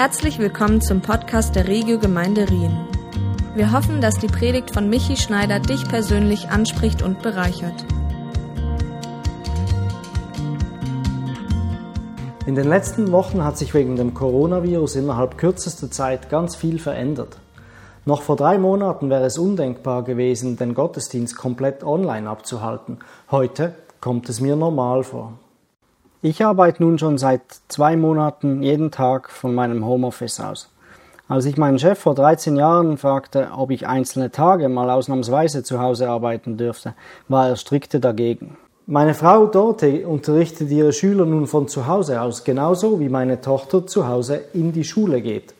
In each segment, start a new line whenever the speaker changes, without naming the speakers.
Herzlich willkommen zum Podcast der Regio Gemeinde Rien. Wir hoffen, dass die Predigt von Michi Schneider dich persönlich anspricht und bereichert.
In den letzten Wochen hat sich wegen dem Coronavirus innerhalb kürzester Zeit ganz viel verändert. Noch vor drei Monaten wäre es undenkbar gewesen, den Gottesdienst komplett online abzuhalten. Heute kommt es mir normal vor. Ich arbeite nun schon seit zwei Monaten jeden Tag von meinem Homeoffice aus. Als ich meinen Chef vor 13 Jahren fragte, ob ich einzelne Tage mal ausnahmsweise zu Hause arbeiten dürfte, war er strikte dagegen. Meine Frau Dorte unterrichtet ihre Schüler nun von zu Hause aus, genauso wie meine Tochter zu Hause in die Schule geht.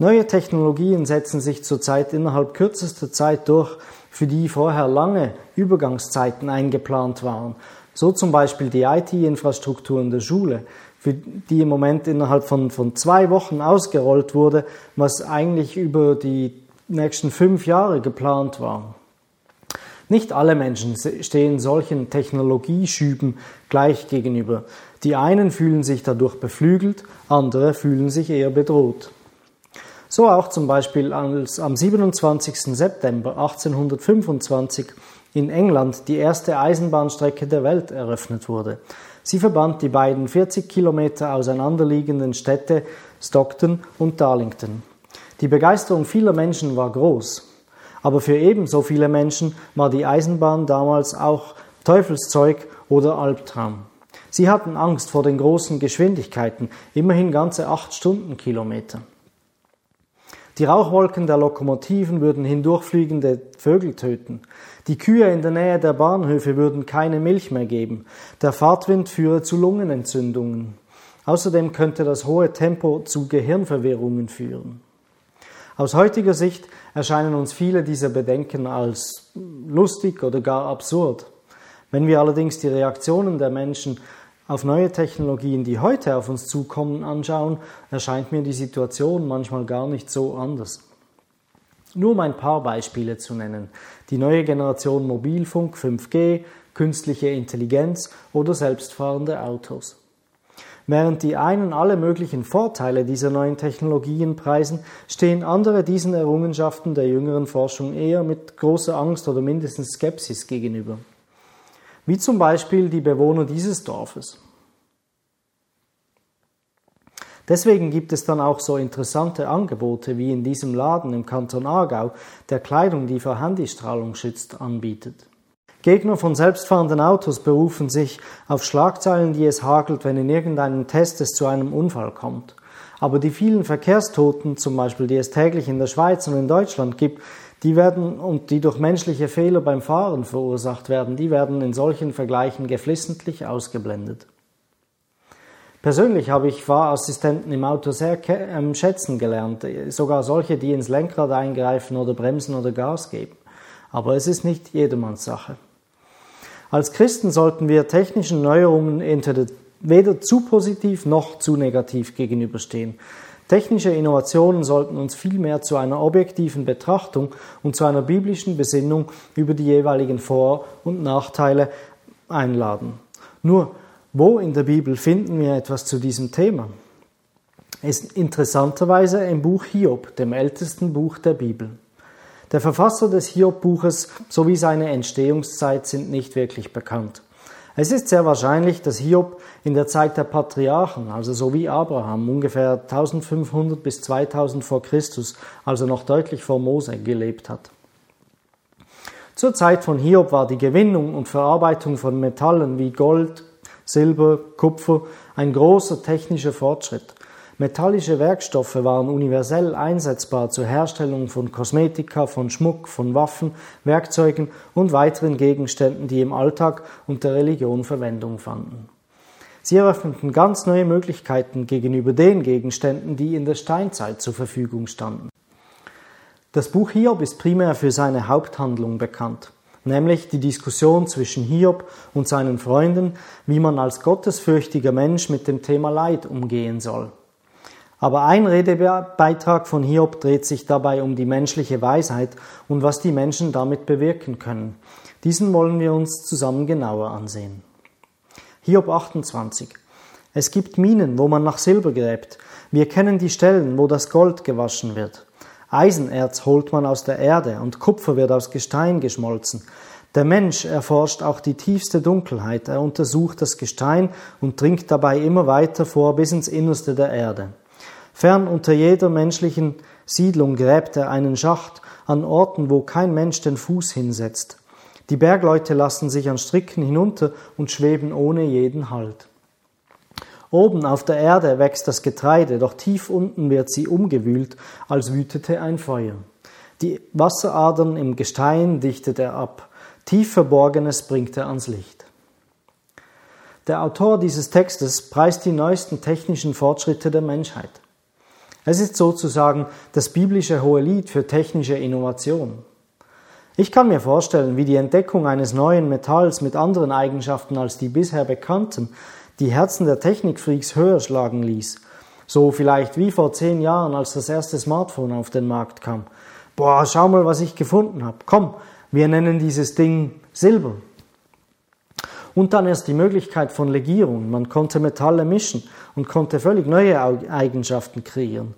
Neue Technologien setzen sich zurzeit innerhalb kürzester Zeit durch, für die vorher lange Übergangszeiten eingeplant waren so zum Beispiel die IT-Infrastruktur in der Schule, die im Moment innerhalb von, von zwei Wochen ausgerollt wurde, was eigentlich über die nächsten fünf Jahre geplant war. Nicht alle Menschen stehen solchen Technologieschüben gleich gegenüber. Die einen fühlen sich dadurch beflügelt, andere fühlen sich eher bedroht. So auch zum Beispiel als am 27. September 1825 in England die erste Eisenbahnstrecke der Welt eröffnet wurde. Sie verband die beiden 40 Kilometer auseinanderliegenden Städte Stockton und Darlington. Die Begeisterung vieler Menschen war groß. Aber für ebenso viele Menschen war die Eisenbahn damals auch Teufelszeug oder Albtraum. Sie hatten Angst vor den großen Geschwindigkeiten, immerhin ganze acht Stundenkilometer. Die Rauchwolken der Lokomotiven würden hindurchfliegende Vögel töten. Die Kühe in der Nähe der Bahnhöfe würden keine Milch mehr geben. Der Fahrtwind führe zu Lungenentzündungen. Außerdem könnte das hohe Tempo zu Gehirnverwirrungen führen. Aus heutiger Sicht erscheinen uns viele dieser Bedenken als lustig oder gar absurd. Wenn wir allerdings die Reaktionen der Menschen auf neue Technologien, die heute auf uns zukommen, anschauen, erscheint mir die Situation manchmal gar nicht so anders. Nur um ein paar Beispiele zu nennen. Die neue Generation Mobilfunk, 5G, künstliche Intelligenz oder selbstfahrende Autos. Während die einen alle möglichen Vorteile dieser neuen Technologien preisen, stehen andere diesen Errungenschaften der jüngeren Forschung eher mit großer Angst oder mindestens Skepsis gegenüber wie zum Beispiel die Bewohner dieses Dorfes. Deswegen gibt es dann auch so interessante Angebote wie in diesem Laden im Kanton Aargau, der Kleidung, die vor Handystrahlung schützt, anbietet. Gegner von selbstfahrenden Autos berufen sich auf Schlagzeilen, die es hagelt, wenn in irgendeinem Test es zu einem Unfall kommt. Aber die vielen Verkehrstoten, zum Beispiel, die es täglich in der Schweiz und in Deutschland gibt, die werden und die durch menschliche Fehler beim Fahren verursacht werden, die werden in solchen Vergleichen geflissentlich ausgeblendet. Persönlich habe ich Fahrassistenten im Auto sehr ähm, schätzen gelernt, sogar solche, die ins Lenkrad eingreifen oder bremsen oder Gas geben. Aber es ist nicht jedermanns Sache. Als Christen sollten wir technischen Neuerungen entweder weder zu positiv noch zu negativ gegenüberstehen. Technische Innovationen sollten uns vielmehr zu einer objektiven Betrachtung und zu einer biblischen Besinnung über die jeweiligen Vor- und Nachteile einladen. Nur, wo in der Bibel finden wir etwas zu diesem Thema? Es ist interessanterweise im Buch Hiob, dem ältesten Buch der Bibel. Der Verfasser des Hiob-Buches sowie seine Entstehungszeit sind nicht wirklich bekannt. Es ist sehr wahrscheinlich, dass Hiob in der Zeit der Patriarchen, also so wie Abraham, ungefähr 1500 bis 2000 vor Christus, also noch deutlich vor Mose, gelebt hat. Zur Zeit von Hiob war die Gewinnung und Verarbeitung von Metallen wie Gold, Silber, Kupfer ein großer technischer Fortschritt. Metallische Werkstoffe waren universell einsetzbar zur Herstellung von Kosmetika, von Schmuck, von Waffen, Werkzeugen und weiteren Gegenständen, die im Alltag und der Religion Verwendung fanden. Sie eröffneten ganz neue Möglichkeiten gegenüber den Gegenständen, die in der Steinzeit zur Verfügung standen. Das Buch Hiob ist primär für seine Haupthandlung bekannt, nämlich die Diskussion zwischen Hiob und seinen Freunden, wie man als gottesfürchtiger Mensch mit dem Thema Leid umgehen soll. Aber ein Redebeitrag von Hiob dreht sich dabei um die menschliche Weisheit und was die Menschen damit bewirken können. Diesen wollen wir uns zusammen genauer ansehen. Hiob 28. Es gibt Minen, wo man nach Silber gräbt. Wir kennen die Stellen, wo das Gold gewaschen wird. Eisenerz holt man aus der Erde und Kupfer wird aus Gestein geschmolzen. Der Mensch erforscht auch die tiefste Dunkelheit, er untersucht das Gestein und dringt dabei immer weiter vor bis ins Innerste der Erde. Fern unter jeder menschlichen Siedlung gräbt er einen Schacht an Orten, wo kein Mensch den Fuß hinsetzt. Die Bergleute lassen sich an Stricken hinunter und schweben ohne jeden Halt. Oben auf der Erde wächst das Getreide, doch tief unten wird sie umgewühlt, als wütete ein Feuer. Die Wasseradern im Gestein dichtet er ab, tief Verborgenes bringt er ans Licht. Der Autor dieses Textes preist die neuesten technischen Fortschritte der Menschheit. Es ist sozusagen das biblische Hohelied für technische Innovation. Ich kann mir vorstellen, wie die Entdeckung eines neuen Metalls mit anderen Eigenschaften als die bisher bekannten die Herzen der Technikfreaks höher schlagen ließ. So vielleicht wie vor zehn Jahren, als das erste Smartphone auf den Markt kam. Boah, schau mal, was ich gefunden habe. Komm, wir nennen dieses Ding Silber. Und dann erst die Möglichkeit von Legierung. Man konnte Metalle mischen und konnte völlig neue Eigenschaften kreieren.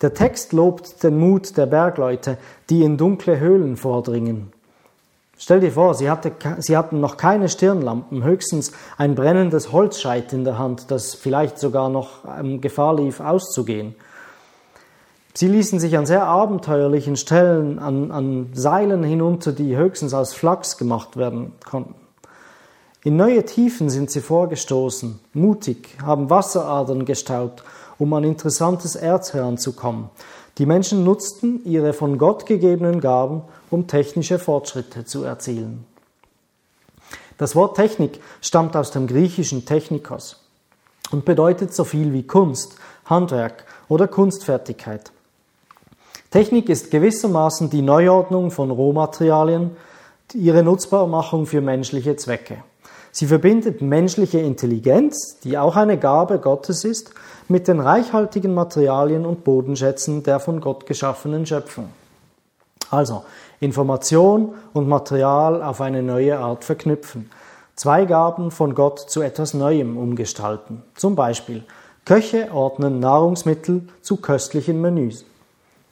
Der Text lobt den Mut der Bergleute, die in dunkle Höhlen vordringen. Stell dir vor, sie, hatte, sie hatten noch keine Stirnlampen, höchstens ein brennendes Holzscheit in der Hand, das vielleicht sogar noch ähm, Gefahr lief, auszugehen. Sie ließen sich an sehr abenteuerlichen Stellen an, an Seilen hinunter, die höchstens aus Flachs gemacht werden konnten. In neue Tiefen sind sie vorgestoßen, mutig, haben Wasseradern gestaut, um an interessantes Erz heranzukommen. Die Menschen nutzten ihre von Gott gegebenen Gaben, um technische Fortschritte zu erzielen. Das Wort Technik stammt aus dem griechischen Technikos und bedeutet so viel wie Kunst, Handwerk oder Kunstfertigkeit. Technik ist gewissermaßen die Neuordnung von Rohmaterialien, ihre Nutzbarmachung für menschliche Zwecke. Sie verbindet menschliche Intelligenz, die auch eine Gabe Gottes ist, mit den reichhaltigen Materialien und Bodenschätzen der von Gott geschaffenen Schöpfung. Also Information und Material auf eine neue Art verknüpfen. Zwei Gaben von Gott zu etwas Neuem umgestalten. Zum Beispiel Köche ordnen Nahrungsmittel zu köstlichen Menüs.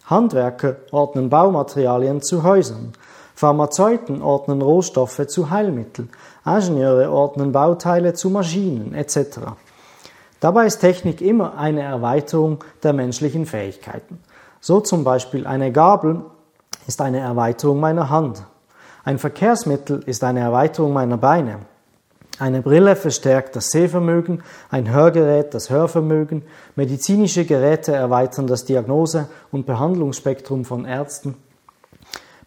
Handwerker ordnen Baumaterialien zu Häusern. Pharmazeuten ordnen Rohstoffe zu Heilmitteln. Ingenieure ordnen Bauteile zu Maschinen etc. Dabei ist Technik immer eine Erweiterung der menschlichen Fähigkeiten. So zum Beispiel eine Gabel ist eine Erweiterung meiner Hand. Ein Verkehrsmittel ist eine Erweiterung meiner Beine. Eine Brille verstärkt das Sehvermögen, ein Hörgerät das Hörvermögen, medizinische Geräte erweitern das Diagnose- und Behandlungsspektrum von Ärzten.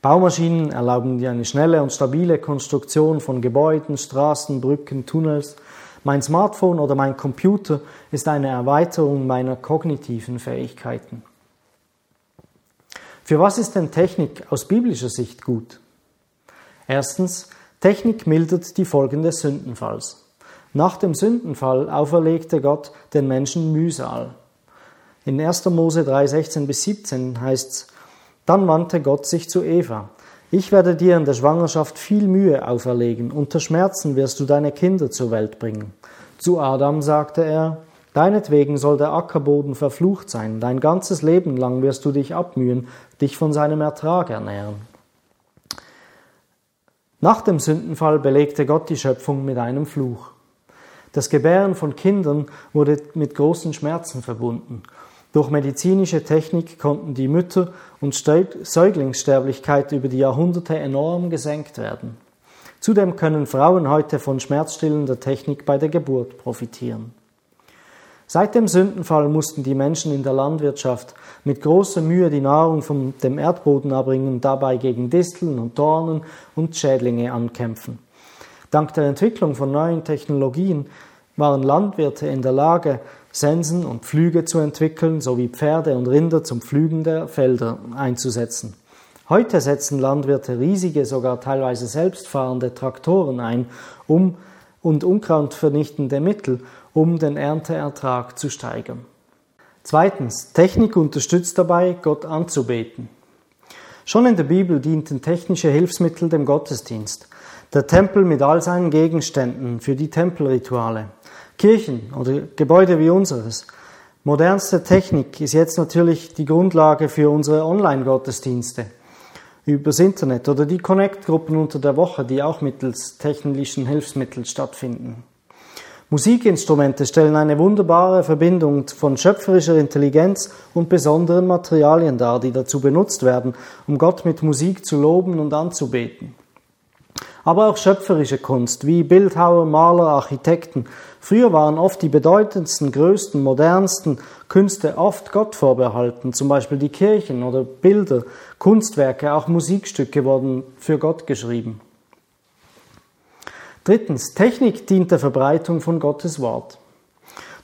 Baumaschinen erlauben dir eine schnelle und stabile Konstruktion von Gebäuden, Straßen, Brücken, Tunnels, mein Smartphone oder mein Computer ist eine Erweiterung meiner kognitiven Fähigkeiten. Für was ist denn Technik aus biblischer Sicht gut? Erstens, Technik mildert die Folgen des Sündenfalls. Nach dem Sündenfall auferlegte Gott den Menschen Mühsal. In 1. Mose 3, 16 bis 17 heißt es, dann wandte Gott sich zu Eva. Ich werde dir in der Schwangerschaft viel Mühe auferlegen, unter Schmerzen wirst du deine Kinder zur Welt bringen. Zu Adam sagte er, Deinetwegen soll der Ackerboden verflucht sein, dein ganzes Leben lang wirst du dich abmühen, dich von seinem Ertrag ernähren. Nach dem Sündenfall belegte Gott die Schöpfung mit einem Fluch. Das Gebären von Kindern wurde mit großen Schmerzen verbunden durch medizinische Technik konnten die Mütter- und Säuglingssterblichkeit über die Jahrhunderte enorm gesenkt werden. Zudem können Frauen heute von schmerzstillender Technik bei der Geburt profitieren. Seit dem Sündenfall mussten die Menschen in der Landwirtschaft mit großer Mühe die Nahrung von dem Erdboden abbringen und dabei gegen Disteln und Dornen und Schädlinge ankämpfen. Dank der Entwicklung von neuen Technologien waren Landwirte in der Lage, Sensen und Pflüge zu entwickeln, sowie Pferde und Rinder zum Pflügen der Felder einzusetzen. Heute setzen Landwirte riesige, sogar teilweise selbstfahrende Traktoren ein, um und unkrautvernichtende Mittel, um den Ernteertrag zu steigern. Zweitens, Technik unterstützt dabei, Gott anzubeten. Schon in der Bibel dienten technische Hilfsmittel dem Gottesdienst. Der Tempel mit all seinen Gegenständen für die Tempelrituale. Kirchen oder Gebäude wie unseres. Modernste Technik ist jetzt natürlich die Grundlage für unsere Online-Gottesdienste übers Internet oder die Connect-Gruppen unter der Woche, die auch mittels technischen Hilfsmitteln stattfinden. Musikinstrumente stellen eine wunderbare Verbindung von schöpferischer Intelligenz und besonderen Materialien dar, die dazu benutzt werden, um Gott mit Musik zu loben und anzubeten. Aber auch schöpferische Kunst, wie Bildhauer, Maler, Architekten. Früher waren oft die bedeutendsten, größten, modernsten Künste oft Gott vorbehalten, zum Beispiel die Kirchen oder Bilder, Kunstwerke, auch Musikstücke wurden für Gott geschrieben. Drittens, Technik dient der Verbreitung von Gottes Wort.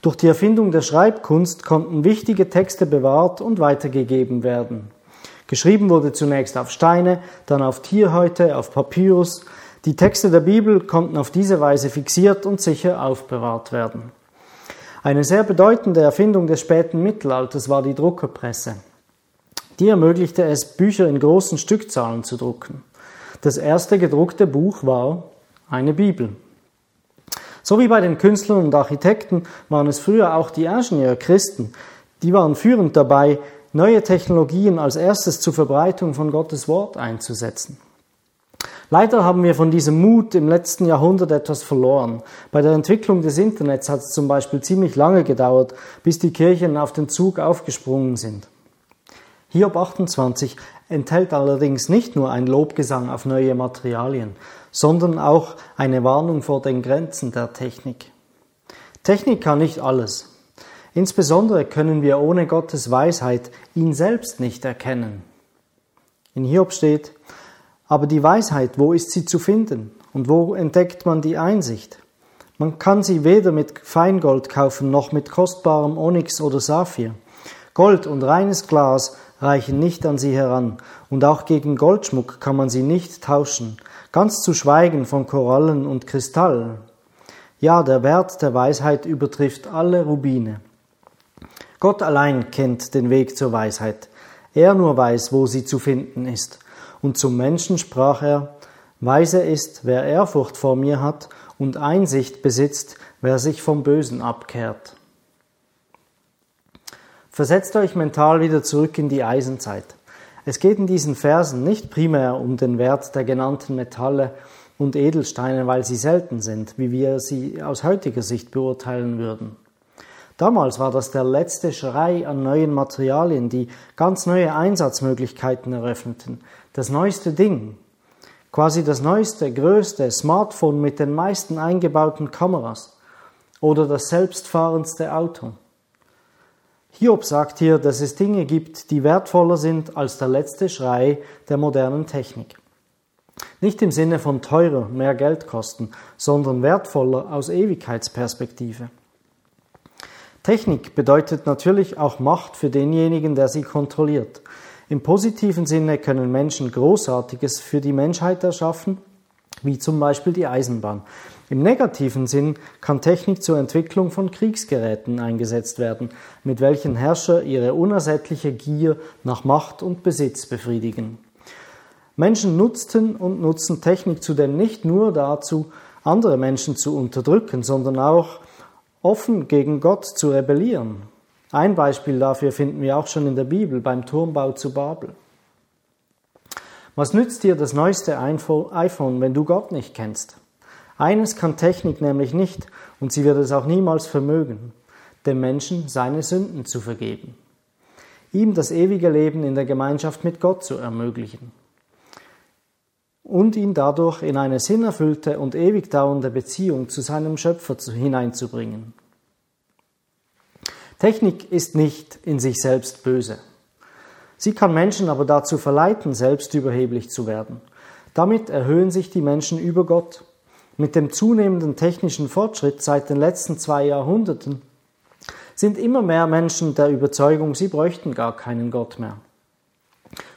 Durch die Erfindung der Schreibkunst konnten wichtige Texte bewahrt und weitergegeben werden. Geschrieben wurde zunächst auf Steine, dann auf Tierhäute, auf Papyrus. Die Texte der Bibel konnten auf diese Weise fixiert und sicher aufbewahrt werden. Eine sehr bedeutende Erfindung des späten Mittelalters war die Druckerpresse. Die ermöglichte es, Bücher in großen Stückzahlen zu drucken. Das erste gedruckte Buch war eine Bibel. So wie bei den Künstlern und Architekten waren es früher auch die Ingenieure Christen. Die waren führend dabei, neue Technologien als erstes zur Verbreitung von Gottes Wort einzusetzen. Leider haben wir von diesem Mut im letzten Jahrhundert etwas verloren. Bei der Entwicklung des Internets hat es zum Beispiel ziemlich lange gedauert, bis die Kirchen auf den Zug aufgesprungen sind. Hiob 28 enthält allerdings nicht nur ein Lobgesang auf neue Materialien, sondern auch eine Warnung vor den Grenzen der Technik. Technik kann nicht alles. Insbesondere können wir ohne Gottes Weisheit ihn selbst nicht erkennen. In Hiob steht, aber die Weisheit, wo ist sie zu finden und wo entdeckt man die Einsicht? Man kann sie weder mit Feingold kaufen noch mit kostbarem Onyx oder Saphir. Gold und reines Glas reichen nicht an sie heran, und auch gegen Goldschmuck kann man sie nicht tauschen, ganz zu schweigen von Korallen und Kristall. Ja, der Wert der Weisheit übertrifft alle Rubine. Gott allein kennt den Weg zur Weisheit. Er nur weiß, wo sie zu finden ist. Und zum Menschen sprach er, Weise ist, wer Ehrfurcht vor mir hat und Einsicht besitzt, wer sich vom Bösen abkehrt. Versetzt euch mental wieder zurück in die Eisenzeit. Es geht in diesen Versen nicht primär um den Wert der genannten Metalle und Edelsteine, weil sie selten sind, wie wir sie aus heutiger Sicht beurteilen würden. Damals war das der letzte Schrei an neuen Materialien, die ganz neue Einsatzmöglichkeiten eröffneten. Das neueste Ding, quasi das neueste, größte Smartphone mit den meisten eingebauten Kameras oder das selbstfahrendste Auto. Hiob sagt hier, dass es Dinge gibt, die wertvoller sind als der letzte Schrei der modernen Technik. Nicht im Sinne von teurer, mehr Geld kosten, sondern wertvoller aus Ewigkeitsperspektive. Technik bedeutet natürlich auch Macht für denjenigen, der sie kontrolliert. Im positiven Sinne können Menschen Großartiges für die Menschheit erschaffen, wie zum Beispiel die Eisenbahn. Im negativen Sinn kann Technik zur Entwicklung von Kriegsgeräten eingesetzt werden, mit welchen Herrscher ihre unersättliche Gier nach Macht und Besitz befriedigen. Menschen nutzten und nutzen Technik zudem nicht nur dazu, andere Menschen zu unterdrücken, sondern auch offen gegen Gott zu rebellieren. Ein Beispiel dafür finden wir auch schon in der Bibel beim Turmbau zu Babel. Was nützt dir das neueste iPhone, wenn du Gott nicht kennst? Eines kann Technik nämlich nicht, und sie wird es auch niemals vermögen, dem Menschen seine Sünden zu vergeben, ihm das ewige Leben in der Gemeinschaft mit Gott zu ermöglichen und ihn dadurch in eine sinnerfüllte und ewig dauernde Beziehung zu seinem Schöpfer hineinzubringen. Technik ist nicht in sich selbst böse. Sie kann Menschen aber dazu verleiten, selbst überheblich zu werden. Damit erhöhen sich die Menschen über Gott. Mit dem zunehmenden technischen Fortschritt seit den letzten zwei Jahrhunderten sind immer mehr Menschen der Überzeugung, sie bräuchten gar keinen Gott mehr.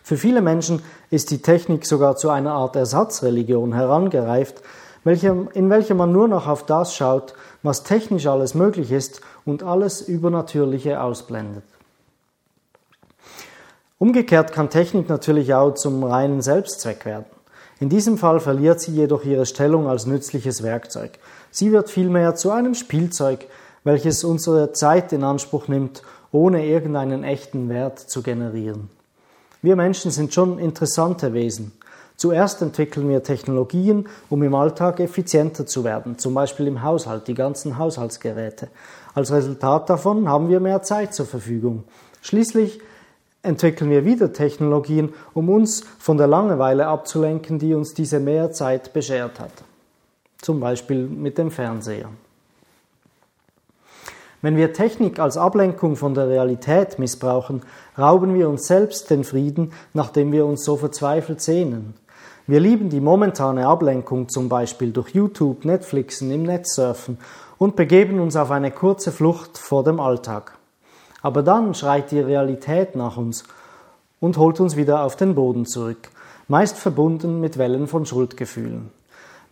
Für viele Menschen ist die Technik sogar zu einer Art Ersatzreligion herangereift, in welcher man nur noch auf das schaut, was technisch alles möglich ist und alles Übernatürliche ausblendet. Umgekehrt kann Technik natürlich auch zum reinen Selbstzweck werden. In diesem Fall verliert sie jedoch ihre Stellung als nützliches Werkzeug. Sie wird vielmehr zu einem Spielzeug, welches unsere Zeit in Anspruch nimmt, ohne irgendeinen echten Wert zu generieren. Wir Menschen sind schon interessante Wesen. Zuerst entwickeln wir Technologien, um im Alltag effizienter zu werden, zum Beispiel im Haushalt, die ganzen Haushaltsgeräte. Als Resultat davon haben wir mehr Zeit zur Verfügung. Schließlich entwickeln wir wieder Technologien, um uns von der Langeweile abzulenken, die uns diese Mehrzeit beschert hat. Zum Beispiel mit dem Fernseher. Wenn wir Technik als Ablenkung von der Realität missbrauchen, rauben wir uns selbst den Frieden, nach dem wir uns so verzweifelt sehnen. Wir lieben die momentane Ablenkung zum Beispiel durch YouTube, Netflixen, im Netz surfen und begeben uns auf eine kurze Flucht vor dem Alltag. Aber dann schreit die Realität nach uns und holt uns wieder auf den Boden zurück, meist verbunden mit Wellen von Schuldgefühlen.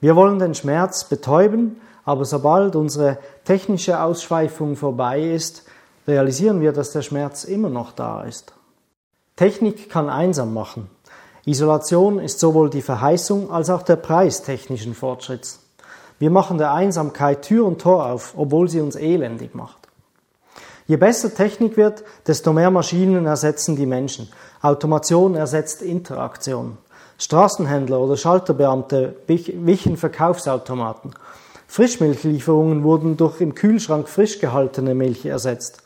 Wir wollen den Schmerz betäuben, aber sobald unsere technische Ausschweifung vorbei ist, realisieren wir, dass der Schmerz immer noch da ist. Technik kann einsam machen. Isolation ist sowohl die Verheißung als auch der Preis technischen Fortschritts. Wir machen der Einsamkeit Tür und Tor auf, obwohl sie uns elendig macht. Je besser Technik wird, desto mehr Maschinen ersetzen die Menschen. Automation ersetzt Interaktion. Straßenhändler oder Schalterbeamte wichen Verkaufsautomaten. Frischmilchlieferungen wurden durch im Kühlschrank frisch gehaltene Milch ersetzt.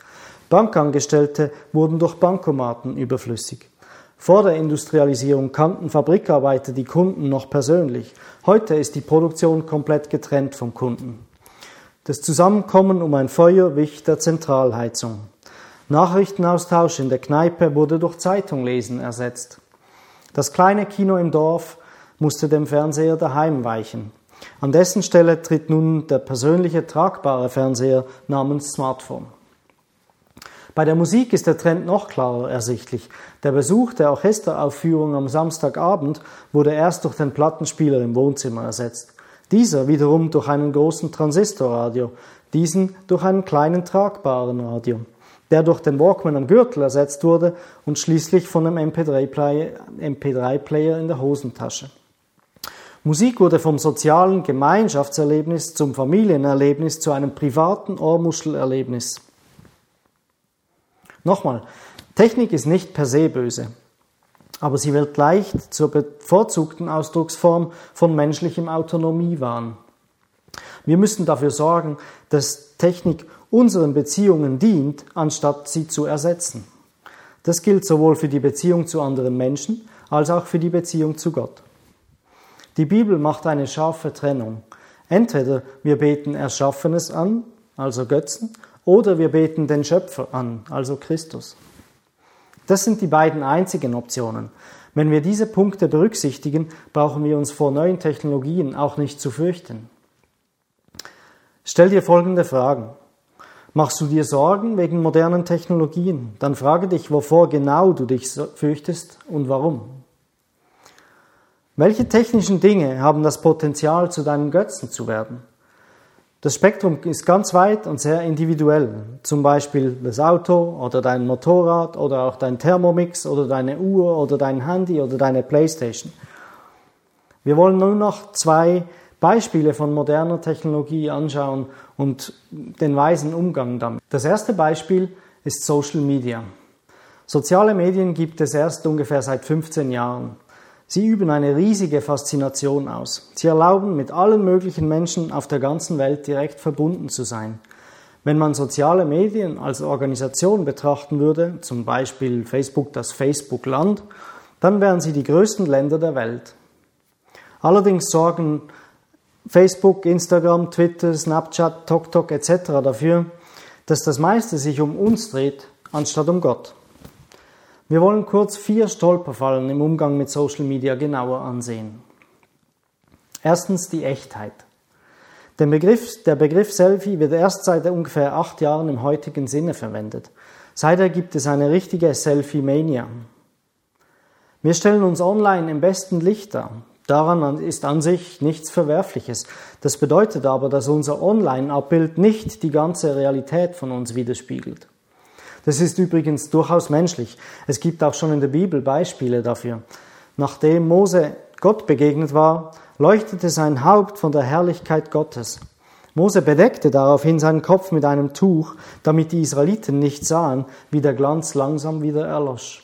Bankangestellte wurden durch Bankomaten überflüssig. Vor der Industrialisierung kannten Fabrikarbeiter die Kunden noch persönlich. Heute ist die Produktion komplett getrennt vom Kunden. Das Zusammenkommen um ein Feuer wich der Zentralheizung. Nachrichtenaustausch in der Kneipe wurde durch Zeitunglesen ersetzt. Das kleine Kino im Dorf musste dem Fernseher daheim weichen. An dessen Stelle tritt nun der persönliche tragbare Fernseher namens Smartphone. Bei der Musik ist der Trend noch klarer ersichtlich. Der Besuch der Orchesteraufführung am Samstagabend wurde erst durch den Plattenspieler im Wohnzimmer ersetzt. Dieser wiederum durch einen großen Transistorradio, diesen durch einen kleinen tragbaren Radio, der durch den Walkman am Gürtel ersetzt wurde und schließlich von einem MP3-Player MP3 in der Hosentasche. Musik wurde vom sozialen Gemeinschaftserlebnis zum Familienerlebnis zu einem privaten Ohrmuschelerlebnis. Nochmal, Technik ist nicht per se böse, aber sie wird leicht zur bevorzugten Ausdrucksform von menschlichem Autonomiewahn. Wir müssen dafür sorgen, dass Technik unseren Beziehungen dient, anstatt sie zu ersetzen. Das gilt sowohl für die Beziehung zu anderen Menschen als auch für die Beziehung zu Gott. Die Bibel macht eine scharfe Trennung. Entweder wir beten Erschaffenes an, also Götzen, oder wir beten den Schöpfer an, also Christus. Das sind die beiden einzigen Optionen. Wenn wir diese Punkte berücksichtigen, brauchen wir uns vor neuen Technologien auch nicht zu fürchten. Stell dir folgende Fragen. Machst du dir Sorgen wegen modernen Technologien? Dann frage dich, wovor genau du dich fürchtest und warum. Welche technischen Dinge haben das Potenzial, zu deinem Götzen zu werden? Das Spektrum ist ganz weit und sehr individuell. Zum Beispiel das Auto oder dein Motorrad oder auch dein Thermomix oder deine Uhr oder dein Handy oder deine Playstation. Wir wollen nur noch zwei Beispiele von moderner Technologie anschauen und den weisen Umgang damit. Das erste Beispiel ist Social Media. Soziale Medien gibt es erst ungefähr seit 15 Jahren. Sie üben eine riesige Faszination aus. Sie erlauben mit allen möglichen Menschen auf der ganzen Welt direkt verbunden zu sein. Wenn man soziale Medien als Organisation betrachten würde, zum Beispiel Facebook das Facebook-Land, dann wären sie die größten Länder der Welt. Allerdings sorgen Facebook, Instagram, Twitter, Snapchat, TokTok etc. dafür, dass das meiste sich um uns dreht, anstatt um Gott. Wir wollen kurz vier Stolperfallen im Umgang mit Social Media genauer ansehen. Erstens die Echtheit. Der Begriff, der Begriff Selfie wird erst seit ungefähr acht Jahren im heutigen Sinne verwendet. Seither gibt es eine richtige Selfie-Mania. Wir stellen uns online im besten Licht dar. Daran ist an sich nichts Verwerfliches. Das bedeutet aber, dass unser Online-Abbild nicht die ganze Realität von uns widerspiegelt. Das ist übrigens durchaus menschlich. Es gibt auch schon in der Bibel Beispiele dafür. Nachdem Mose Gott begegnet war, leuchtete sein Haupt von der Herrlichkeit Gottes. Mose bedeckte daraufhin seinen Kopf mit einem Tuch, damit die Israeliten nicht sahen, wie der Glanz langsam wieder erlosch.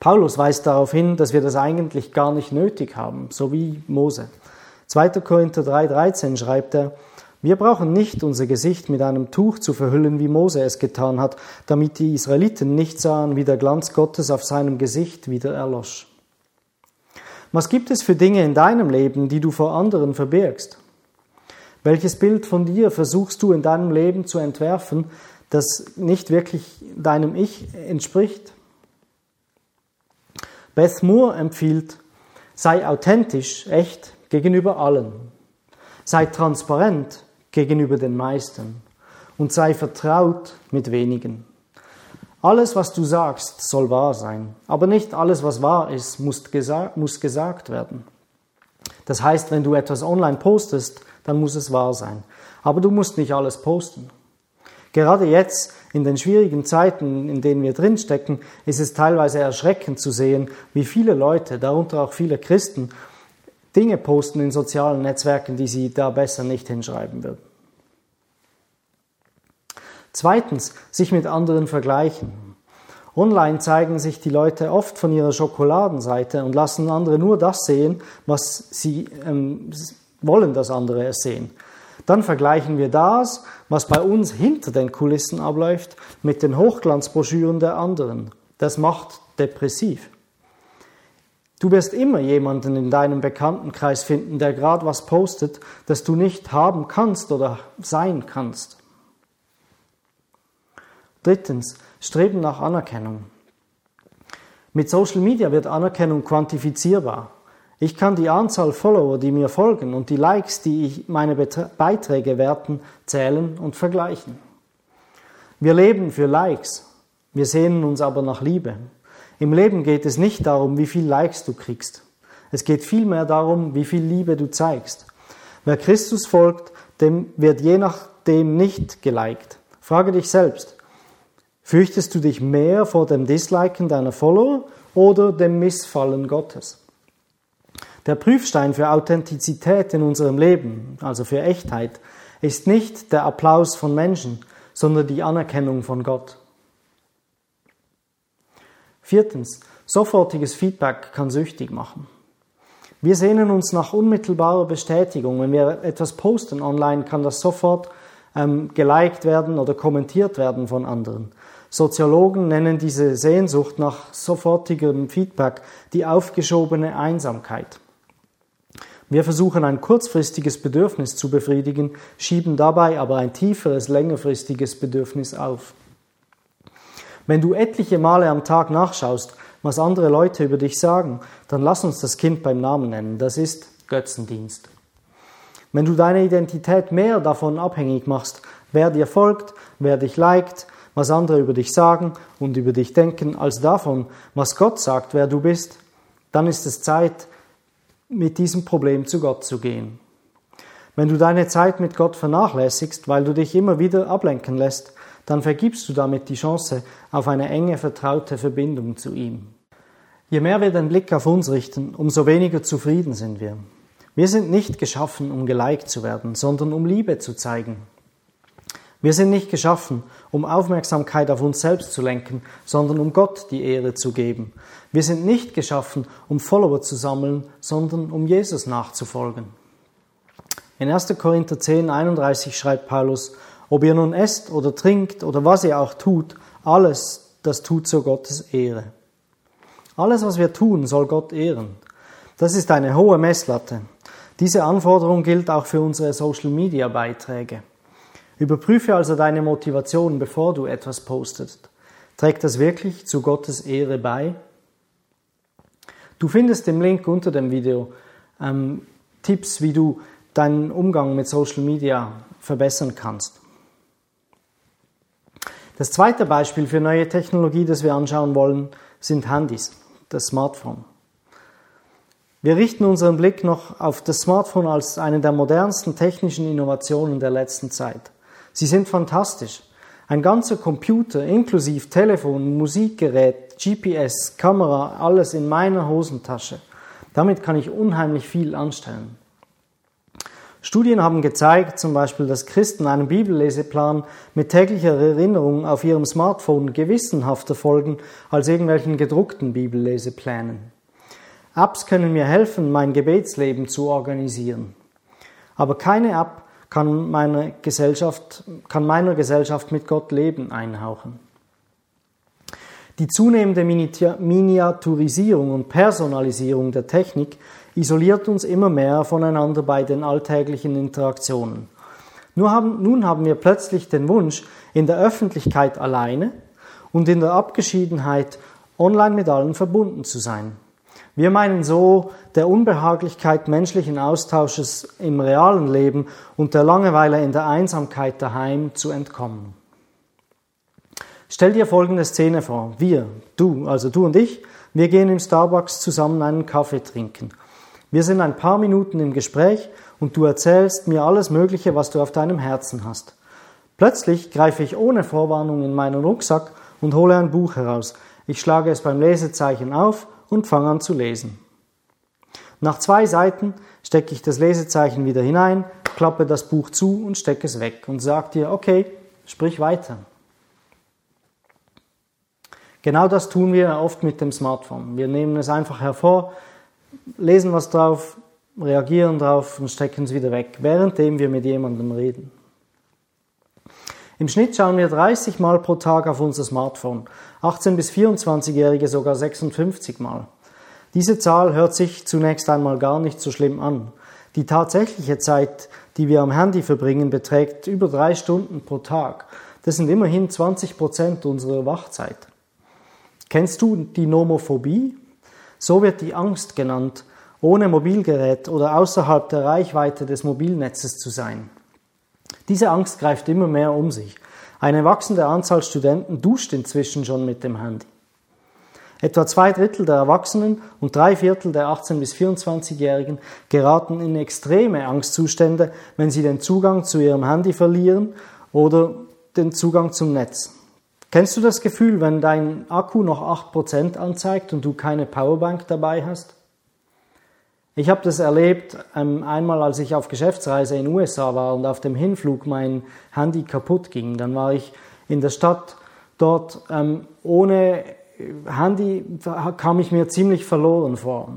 Paulus weist darauf hin, dass wir das eigentlich gar nicht nötig haben, so wie Mose. 2. Korinther 3,13 schreibt er, wir brauchen nicht unser Gesicht mit einem Tuch zu verhüllen, wie Mose es getan hat, damit die Israeliten nicht sahen, wie der Glanz Gottes auf seinem Gesicht wieder erlosch. Was gibt es für Dinge in deinem Leben, die du vor anderen verbirgst? Welches Bild von dir versuchst du in deinem Leben zu entwerfen, das nicht wirklich deinem Ich entspricht? Beth Moore empfiehlt, sei authentisch, echt gegenüber allen. Sei transparent gegenüber den meisten und sei vertraut mit wenigen. Alles, was du sagst, soll wahr sein, aber nicht alles, was wahr ist, muss, gesa muss gesagt werden. Das heißt, wenn du etwas online postest, dann muss es wahr sein. Aber du musst nicht alles posten. Gerade jetzt, in den schwierigen Zeiten, in denen wir drinstecken, ist es teilweise erschreckend zu sehen, wie viele Leute, darunter auch viele Christen, Dinge posten in sozialen Netzwerken, die sie da besser nicht hinschreiben würden. Zweitens, sich mit anderen vergleichen. Online zeigen sich die Leute oft von ihrer Schokoladenseite und lassen andere nur das sehen, was sie ähm, wollen, dass andere es sehen. Dann vergleichen wir das, was bei uns hinter den Kulissen abläuft, mit den Hochglanzbroschüren der anderen. Das macht depressiv. Du wirst immer jemanden in deinem Bekanntenkreis finden, der gerade was postet, das du nicht haben kannst oder sein kannst. Drittens, Streben nach Anerkennung. Mit Social Media wird Anerkennung quantifizierbar. Ich kann die Anzahl Follower, die mir folgen und die Likes, die ich meine Beiträge werten, zählen und vergleichen. Wir leben für Likes, wir sehnen uns aber nach Liebe. Im Leben geht es nicht darum, wie viel Likes du kriegst. Es geht vielmehr darum, wie viel Liebe du zeigst. Wer Christus folgt, dem wird je nachdem nicht geliked. Frage dich selbst, Fürchtest du dich mehr vor dem Disliken deiner Follower oder dem Missfallen Gottes? Der Prüfstein für Authentizität in unserem Leben, also für Echtheit, ist nicht der Applaus von Menschen, sondern die Anerkennung von Gott. Viertens, sofortiges Feedback kann süchtig machen. Wir sehnen uns nach unmittelbarer Bestätigung. Wenn wir etwas posten online, kann das sofort ähm, geliked werden oder kommentiert werden von anderen. Soziologen nennen diese Sehnsucht nach sofortigem Feedback die aufgeschobene Einsamkeit. Wir versuchen ein kurzfristiges Bedürfnis zu befriedigen, schieben dabei aber ein tieferes, längerfristiges Bedürfnis auf. Wenn du etliche Male am Tag nachschaust, was andere Leute über dich sagen, dann lass uns das Kind beim Namen nennen. Das ist Götzendienst. Wenn du deine Identität mehr davon abhängig machst, wer dir folgt, wer dich liked, was andere über dich sagen und über dich denken, als davon, was Gott sagt, wer du bist, dann ist es Zeit, mit diesem Problem zu Gott zu gehen. Wenn du deine Zeit mit Gott vernachlässigst, weil du dich immer wieder ablenken lässt, dann vergibst du damit die Chance auf eine enge, vertraute Verbindung zu ihm. Je mehr wir den Blick auf uns richten, umso weniger zufrieden sind wir. Wir sind nicht geschaffen, um geliked zu werden, sondern um Liebe zu zeigen. Wir sind nicht geschaffen, um Aufmerksamkeit auf uns selbst zu lenken, sondern um Gott die Ehre zu geben. Wir sind nicht geschaffen, um Follower zu sammeln, sondern um Jesus nachzufolgen. In 1. Korinther 10, 31 schreibt Paulus, ob ihr nun esst oder trinkt oder was ihr auch tut, alles, das tut zur Gottes Ehre. Alles, was wir tun, soll Gott ehren. Das ist eine hohe Messlatte. Diese Anforderung gilt auch für unsere Social-Media-Beiträge. Überprüfe also deine Motivation, bevor du etwas postest. Trägt das wirklich zu Gottes Ehre bei? Du findest im Link unter dem Video ähm, Tipps, wie du deinen Umgang mit Social Media verbessern kannst. Das zweite Beispiel für neue Technologie, das wir anschauen wollen, sind Handys, das Smartphone. Wir richten unseren Blick noch auf das Smartphone als eine der modernsten technischen Innovationen der letzten Zeit. Sie sind fantastisch. Ein ganzer Computer inklusive Telefon, Musikgerät, GPS, Kamera, alles in meiner Hosentasche. Damit kann ich unheimlich viel anstellen. Studien haben gezeigt, zum Beispiel, dass Christen einen Bibelleseplan mit täglicher Erinnerung auf ihrem Smartphone gewissenhafter folgen als irgendwelchen gedruckten Bibelleseplänen. Apps können mir helfen, mein Gebetsleben zu organisieren. Aber keine App kann, meine Gesellschaft, kann meiner Gesellschaft mit Gott Leben einhauchen. Die zunehmende Miniaturisierung und Personalisierung der Technik isoliert uns immer mehr voneinander bei den alltäglichen Interaktionen. Nun haben, nun haben wir plötzlich den Wunsch, in der Öffentlichkeit alleine und in der Abgeschiedenheit online mit allen verbunden zu sein. Wir meinen so der Unbehaglichkeit menschlichen Austausches im realen Leben und der Langeweile in der Einsamkeit daheim zu entkommen. Stell dir folgende Szene vor. Wir, du, also du und ich, wir gehen im Starbucks zusammen einen Kaffee trinken. Wir sind ein paar Minuten im Gespräch und du erzählst mir alles Mögliche, was du auf deinem Herzen hast. Plötzlich greife ich ohne Vorwarnung in meinen Rucksack und hole ein Buch heraus. Ich schlage es beim Lesezeichen auf und fange an zu lesen. Nach zwei Seiten stecke ich das Lesezeichen wieder hinein, klappe das Buch zu und stecke es weg und sage dir, okay, sprich weiter. Genau das tun wir oft mit dem Smartphone. Wir nehmen es einfach hervor, lesen was drauf, reagieren drauf und stecken es wieder weg, währenddem wir mit jemandem reden. Im Schnitt schauen wir 30 Mal pro Tag auf unser Smartphone, 18 bis 24-Jährige sogar 56 Mal. Diese Zahl hört sich zunächst einmal gar nicht so schlimm an. Die tatsächliche Zeit, die wir am Handy verbringen, beträgt über drei Stunden pro Tag. Das sind immerhin 20 Prozent unserer Wachzeit. Kennst du die Nomophobie? So wird die Angst genannt, ohne Mobilgerät oder außerhalb der Reichweite des Mobilnetzes zu sein. Diese Angst greift immer mehr um sich. Eine wachsende Anzahl Studenten duscht inzwischen schon mit dem Handy. Etwa zwei Drittel der Erwachsenen und drei Viertel der 18- bis 24-Jährigen geraten in extreme Angstzustände, wenn sie den Zugang zu ihrem Handy verlieren oder den Zugang zum Netz. Kennst du das Gefühl, wenn dein Akku noch 8% anzeigt und du keine Powerbank dabei hast? Ich habe das erlebt ähm, einmal, als ich auf Geschäftsreise in den USA war und auf dem Hinflug mein Handy kaputt ging. Dann war ich in der Stadt dort ähm, ohne Handy, kam ich mir ziemlich verloren vor.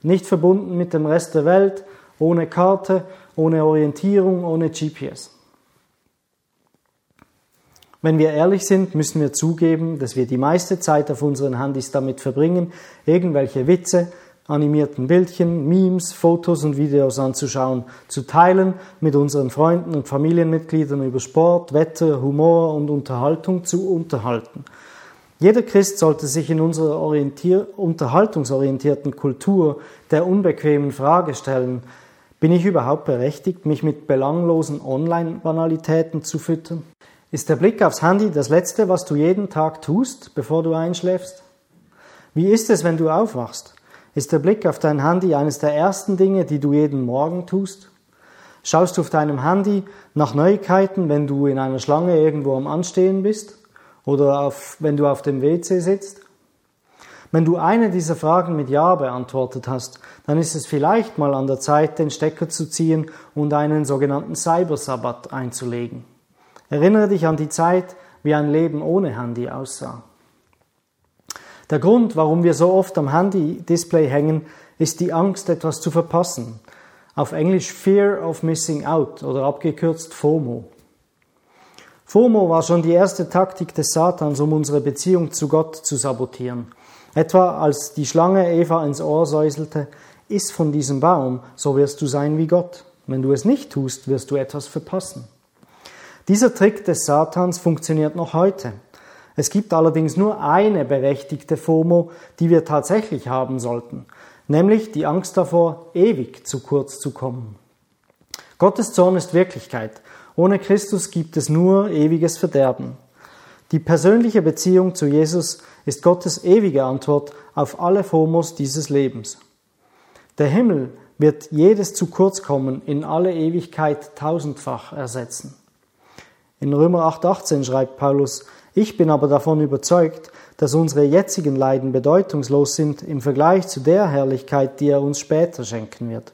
Nicht verbunden mit dem Rest der Welt, ohne Karte, ohne Orientierung, ohne GPS. Wenn wir ehrlich sind, müssen wir zugeben, dass wir die meiste Zeit auf unseren Handys damit verbringen, irgendwelche Witze, animierten Bildchen, Memes, Fotos und Videos anzuschauen, zu teilen, mit unseren Freunden und Familienmitgliedern über Sport, Wetter, Humor und Unterhaltung zu unterhalten. Jeder Christ sollte sich in unserer unterhaltungsorientierten Kultur der unbequemen Frage stellen, bin ich überhaupt berechtigt, mich mit belanglosen Online-Banalitäten zu füttern? Ist der Blick aufs Handy das Letzte, was du jeden Tag tust, bevor du einschläfst? Wie ist es, wenn du aufwachst? Ist der Blick auf dein Handy eines der ersten Dinge, die du jeden Morgen tust? Schaust du auf deinem Handy nach Neuigkeiten, wenn du in einer Schlange irgendwo am Anstehen bist? Oder auf, wenn du auf dem WC sitzt? Wenn du eine dieser Fragen mit Ja beantwortet hast, dann ist es vielleicht mal an der Zeit, den Stecker zu ziehen und einen sogenannten Cybersabbat einzulegen. Erinnere dich an die Zeit, wie ein Leben ohne Handy aussah. Der Grund, warum wir so oft am Handy-Display hängen, ist die Angst, etwas zu verpassen. Auf Englisch Fear of Missing Out oder abgekürzt FOMO. FOMO war schon die erste Taktik des Satans, um unsere Beziehung zu Gott zu sabotieren. Etwa als die Schlange Eva ins Ohr säuselte, iss von diesem Baum, so wirst du sein wie Gott. Wenn du es nicht tust, wirst du etwas verpassen. Dieser Trick des Satans funktioniert noch heute. Es gibt allerdings nur eine berechtigte FOMO, die wir tatsächlich haben sollten, nämlich die Angst davor, ewig zu kurz zu kommen. Gottes Zorn ist Wirklichkeit. Ohne Christus gibt es nur ewiges Verderben. Die persönliche Beziehung zu Jesus ist Gottes ewige Antwort auf alle FOMOs dieses Lebens. Der Himmel wird jedes zu kurz kommen in alle Ewigkeit tausendfach ersetzen. In Römer 8,18 schreibt Paulus, ich bin aber davon überzeugt, dass unsere jetzigen Leiden bedeutungslos sind im Vergleich zu der Herrlichkeit, die er uns später schenken wird.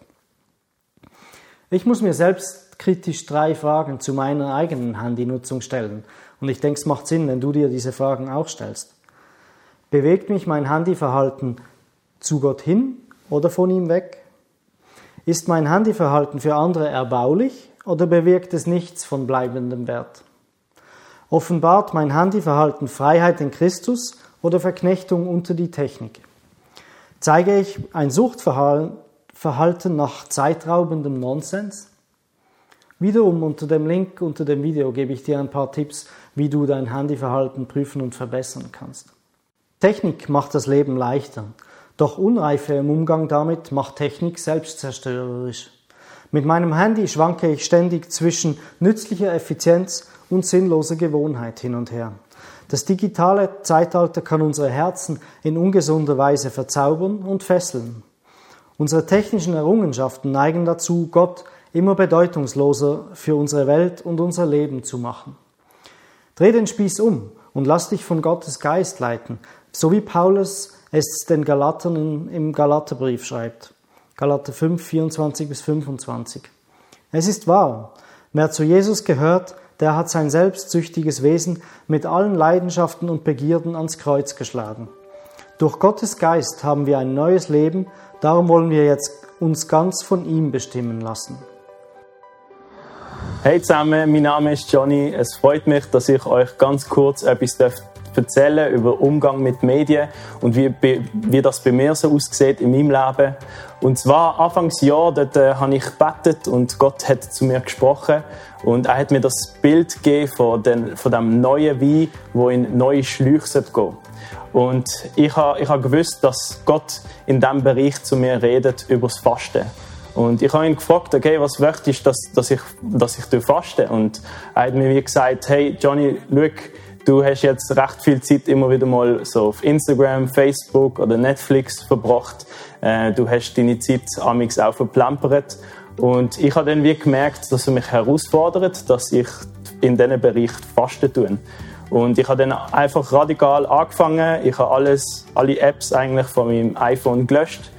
Ich muss mir selbst kritisch drei Fragen zu meiner eigenen Handynutzung stellen. Und ich denke, es macht Sinn, wenn du dir diese Fragen auch stellst. Bewegt mich mein Handyverhalten zu Gott hin oder von ihm weg? Ist mein Handyverhalten für andere erbaulich oder bewirkt es nichts von bleibendem Wert? Offenbart mein Handyverhalten Freiheit in Christus oder Verknechtung unter die Technik? Zeige ich ein Suchtverhalten Verhalten nach zeitraubendem Nonsens? Wiederum unter dem Link unter dem Video gebe ich dir ein paar Tipps, wie du dein Handyverhalten prüfen und verbessern kannst. Technik macht das Leben leichter, doch Unreife im Umgang damit macht Technik selbstzerstörerisch. Mit meinem Handy schwanke ich ständig zwischen nützlicher Effizienz und sinnloser Gewohnheit hin und her. Das digitale Zeitalter kann unsere Herzen in ungesunder Weise verzaubern und fesseln. Unsere technischen Errungenschaften neigen dazu, Gott immer bedeutungsloser für unsere Welt und unser Leben zu machen. Dreh den Spieß um und lass dich von Gottes Geist leiten, so wie Paulus es den Galatern im Galaterbrief schreibt. Galater 5, 24 bis 25. Es ist wahr, wer zu Jesus gehört, der hat sein selbstsüchtiges Wesen mit allen Leidenschaften und Begierden ans Kreuz geschlagen. Durch Gottes Geist haben wir ein neues Leben, darum wollen wir jetzt uns ganz von ihm bestimmen lassen.
Hey zusammen, mein Name ist Johnny. Es freut mich, dass ich euch ganz kurz etwas erzählen über Umgang mit Medien und wie, wie das bei mir so aussieht in meinem Leben. Und zwar Anfangsjahr, dort äh, habe ich gebetet und Gott hat zu mir gesprochen und er hat mir das Bild gegeben von, den, von dem neuen Wein, wo in neue Schläuche gehen. Und ich habe, ich habe gewusst, dass Gott in diesem Bereich zu mir redet über das Fasten. Und ich habe ihn gefragt, okay, was möchtest du, dass, dass ich, dass ich faste? Und er hat mir gesagt, hey, Johnny, schau, du hast jetzt recht viel Zeit immer wieder mal so auf Instagram, Facebook oder Netflix verbracht. Äh, du hast deine Zeit amix auch verplempert. Und ich habe dann wie gemerkt, dass er mich herausfordert, dass ich in diesen Bereich fasten tue. Und ich habe dann einfach radikal angefangen. Ich habe alles, alle Apps eigentlich von meinem iPhone gelöscht.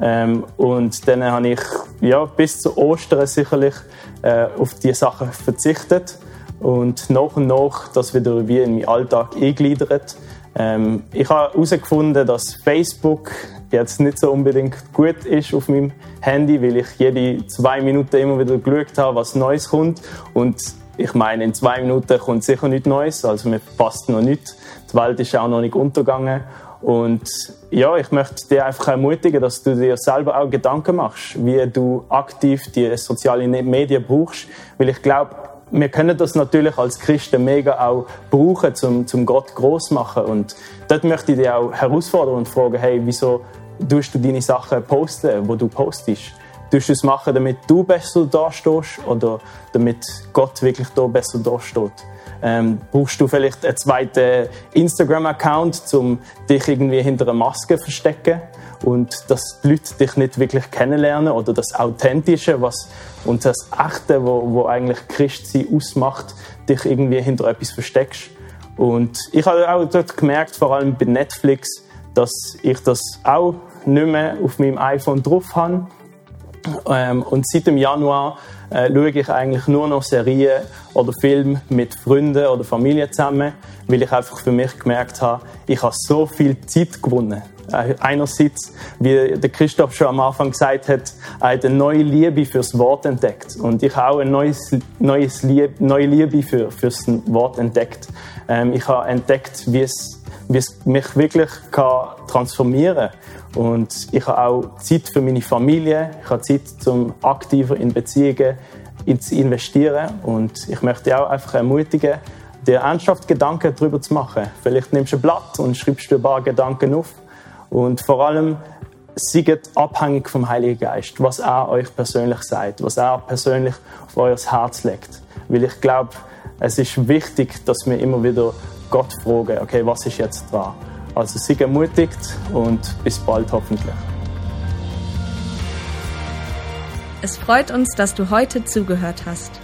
Ähm, und dann habe ich ja, bis zu Ostern sicherlich äh, auf diese Sachen verzichtet und nach und nach das wieder wie in meinen Alltag eingliedert. Ähm, ich habe herausgefunden, dass Facebook jetzt nicht so unbedingt gut ist auf meinem Handy, weil ich jede zwei Minuten immer wieder geschaut habe, was Neues kommt. Und ich meine, in zwei Minuten kommt sicher nichts Neues, also mir passt noch nichts. Die Welt ist auch noch nicht untergegangen. Und ja, ich möchte dir einfach ermutigen, dass du dir selber auch Gedanken machst, wie du aktiv die sozialen Medien brauchst. Weil ich glaube, wir können das natürlich als Christen mega auch brauchen, zum, zum Gott groß machen. Und dort möchte ich dich auch herausfordern und fragen, hey, wieso tust du deine Sachen posten, wo du postest? Tust du es machen, damit du besser dastehst oder damit Gott wirklich da besser dasteht? Ähm, brauchst du vielleicht einen zweiten Instagram-Account, um dich irgendwie hinter einer Maske zu verstecken und dass die Leute dich nicht wirklich kennenlernen oder das Authentische was, und das Echte, wo, wo eigentlich Christsein ausmacht, dich irgendwie hinter etwas versteckst. Und ich habe auch dort gemerkt, vor allem bei Netflix, dass ich das auch nicht mehr auf meinem iPhone drauf habe ähm, und seit dem Januar äh, schaue ich eigentlich nur noch Serien oder Filme mit Freunden oder Familie zusammen, weil ich einfach für mich gemerkt habe, ich habe so viel Zeit gewonnen. Äh, einerseits, wie der Christoph schon am Anfang gesagt hat, hat eine neue Liebe fürs Wort entdeckt. Und ich habe auch eine neues, neues Lieb, neue Liebe für, fürs Wort entdeckt. Ähm, ich habe entdeckt, wie es, wie es mich wirklich kann transformieren kann und ich habe auch Zeit für meine Familie, ich habe Zeit, um aktiver in Beziehungen zu investieren. Und ich möchte auch einfach ermutigen, dir ernsthaft Gedanken darüber zu machen. Vielleicht nimmst du ein Blatt und schreibst dir ein paar Gedanken auf. Und vor allem, seid abhängig vom Heiligen Geist, was er euch persönlich sagt, was er persönlich auf euer Herz legt. Weil ich glaube, es ist wichtig, dass wir immer wieder Gott fragen, okay, was ist jetzt dran? Also sei ermutigt und bis bald hoffentlich.
Es freut uns, dass du heute zugehört hast.